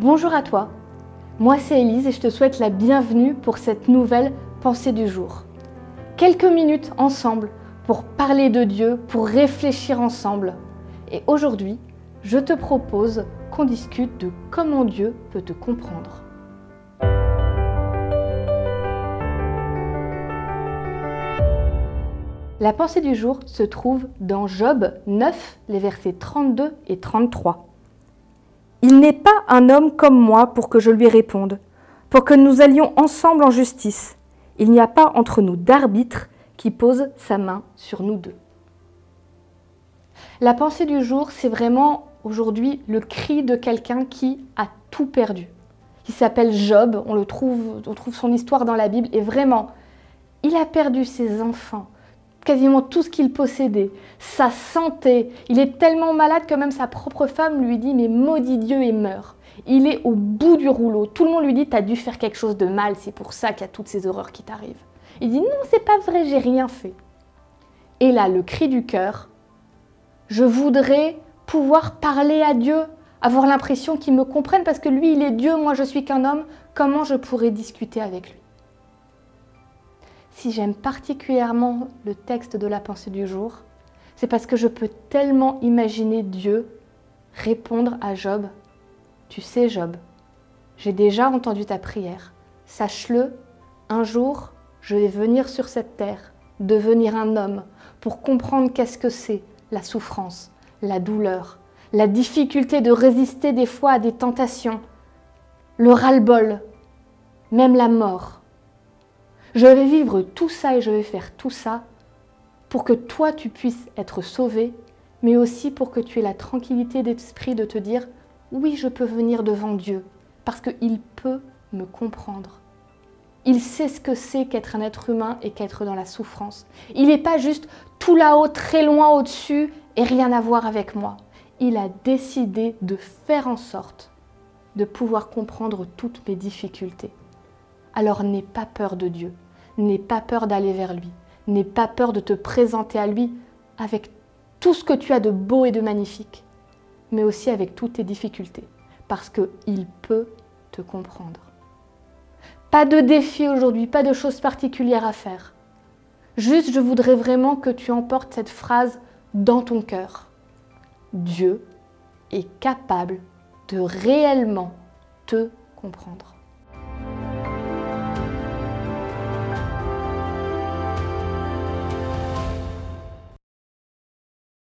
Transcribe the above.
Bonjour à toi, moi c'est Elise et je te souhaite la bienvenue pour cette nouvelle pensée du jour. Quelques minutes ensemble pour parler de Dieu, pour réfléchir ensemble. Et aujourd'hui, je te propose qu'on discute de comment Dieu peut te comprendre. La pensée du jour se trouve dans Job 9, les versets 32 et 33. Il n'est pas un homme comme moi pour que je lui réponde, pour que nous allions ensemble en justice. Il n'y a pas entre nous d'arbitre qui pose sa main sur nous deux. La pensée du jour, c'est vraiment aujourd'hui le cri de quelqu'un qui a tout perdu. Il s'appelle Job, on, le trouve, on trouve son histoire dans la Bible, et vraiment, il a perdu ses enfants, quasiment tout ce qu'il possédait, sa santé. Il est tellement malade que même sa propre femme lui dit Mais maudit Dieu et meurt. Il est au bout du rouleau. Tout le monde lui dit T'as dû faire quelque chose de mal, c'est pour ça qu'il y a toutes ces horreurs qui t'arrivent. Il dit Non, c'est pas vrai, j'ai rien fait. Et là, le cri du cœur Je voudrais pouvoir parler à Dieu, avoir l'impression qu'il me comprenne parce que lui, il est Dieu, moi, je suis qu'un homme. Comment je pourrais discuter avec lui? Si j'aime particulièrement le texte de la pensée du jour, c'est parce que je peux tellement imaginer Dieu répondre à Job. Tu sais, Job, j'ai déjà entendu ta prière. Sache-le, un jour, je vais venir sur cette terre, devenir un homme, pour comprendre qu'est-ce que c'est la souffrance, la douleur, la difficulté de résister des fois à des tentations, le ras-le-bol, même la mort. Je vais vivre tout ça et je vais faire tout ça pour que toi tu puisses être sauvé, mais aussi pour que tu aies la tranquillité d'esprit de te dire oui, je peux venir devant Dieu parce qu'il peut me comprendre. Il sait ce que c'est qu'être un être humain et qu'être dans la souffrance. Il n'est pas juste tout là-haut, très loin au-dessus et rien à voir avec moi. Il a décidé de faire en sorte de pouvoir comprendre toutes mes difficultés. Alors n'aie pas peur de Dieu, n'aie pas peur d'aller vers lui, n'aie pas peur de te présenter à lui avec tout ce que tu as de beau et de magnifique, mais aussi avec toutes tes difficultés, parce qu'il peut te comprendre. Pas de défi aujourd'hui, pas de choses particulières à faire. Juste, je voudrais vraiment que tu emportes cette phrase dans ton cœur. Dieu est capable de réellement te comprendre.